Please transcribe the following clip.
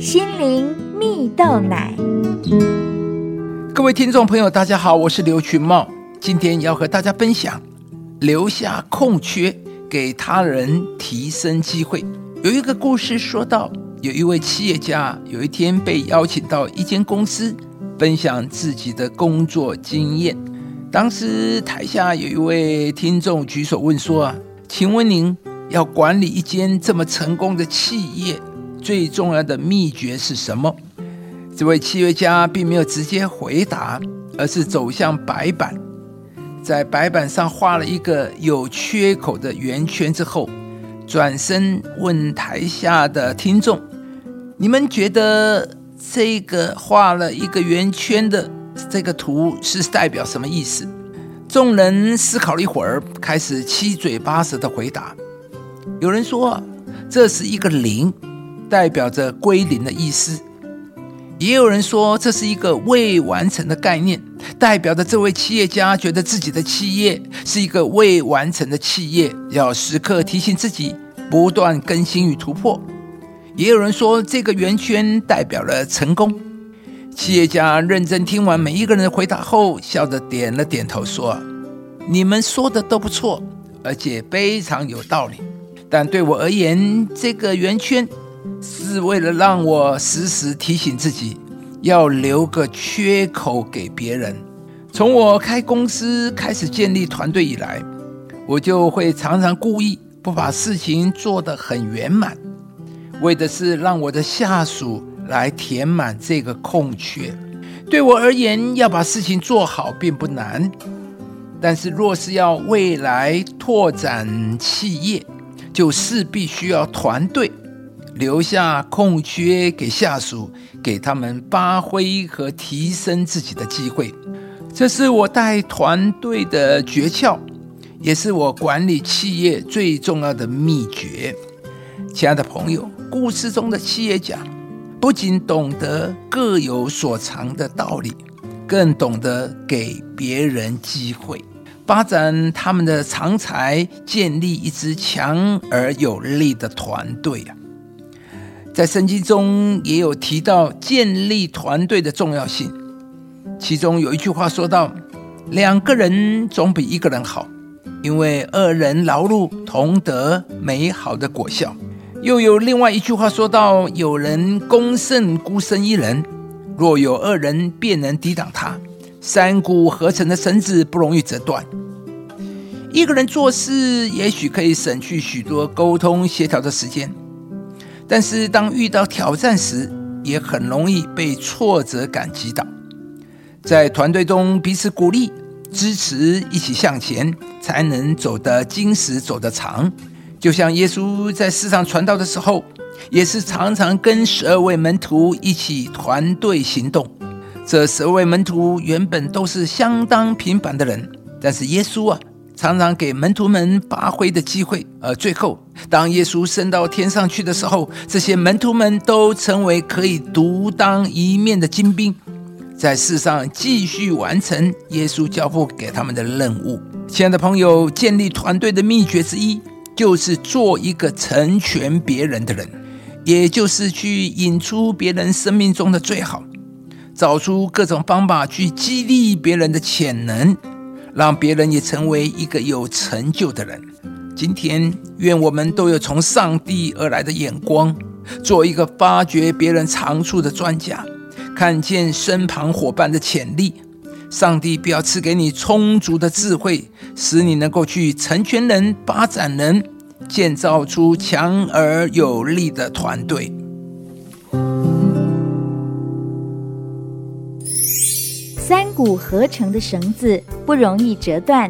心灵蜜豆奶。各位听众朋友，大家好，我是刘群茂，今天要和大家分享留下空缺，给他人提升机会。有一个故事说到，有一位企业家有一天被邀请到一间公司，分享自己的工作经验。当时台下有一位听众举手问说：“啊，请问您要管理一间这么成功的企业？”最重要的秘诀是什么？这位企业家并没有直接回答，而是走向白板，在白板上画了一个有缺口的圆圈之后，转身问台下的听众：“你们觉得这个画了一个圆圈的这个图是代表什么意思？”众人思考了一会儿，开始七嘴八舌的回答。有人说：“这是一个零。”代表着归零的意思，也有人说这是一个未完成的概念，代表着这位企业家觉得自己的企业是一个未完成的企业，要时刻提醒自己不断更新与突破。也有人说这个圆圈代表了成功。企业家认真听完每一个人的回答后，笑着点了点头，说：“你们说的都不错，而且非常有道理。但对我而言，这个圆圈。”是为了让我时时提醒自己，要留个缺口给别人。从我开公司开始建立团队以来，我就会常常故意不把事情做得很圆满，为的是让我的下属来填满这个空缺。对我而言，要把事情做好并不难，但是若是要未来拓展企业，就势必需要团队。留下空缺给下属，给他们发挥和提升自己的机会，这是我带团队的诀窍，也是我管理企业最重要的秘诀。亲爱的朋友，故事中的企业家不仅懂得各有所长的道理，更懂得给别人机会，发展他们的长才，建立一支强而有力的团队啊！在圣经中也有提到建立团队的重要性，其中有一句话说到：“两个人总比一个人好，因为二人劳碌同得美好的果效。”又有另外一句话说到：“有人功胜孤身一人，若有二人便能抵挡他。三股合成的绳子不容易折断。”一个人做事也许可以省去许多沟通协调的时间。但是，当遇到挑战时，也很容易被挫折感击倒。在团队中彼此鼓励、支持，一起向前，才能走得金石走得长。就像耶稣在世上传道的时候，也是常常跟十二位门徒一起团队行动。这十二位门徒原本都是相当平凡的人，但是耶稣啊。常常给门徒们发挥的机会，而最后，当耶稣升到天上去的时候，这些门徒们都成为可以独当一面的精兵，在世上继续完成耶稣交付给他们的任务。亲爱的朋友，建立团队的秘诀之一，就是做一个成全别人的人，也就是去引出别人生命中的最好，找出各种方法去激励别人的潜能。让别人也成为一个有成就的人。今天，愿我们都有从上帝而来的眼光，做一个发掘别人长处的专家，看见身旁伙伴的潜力。上帝必要赐给你充足的智慧，使你能够去成全人、发展人，建造出强而有力的团队。三股合成的绳子不容易折断，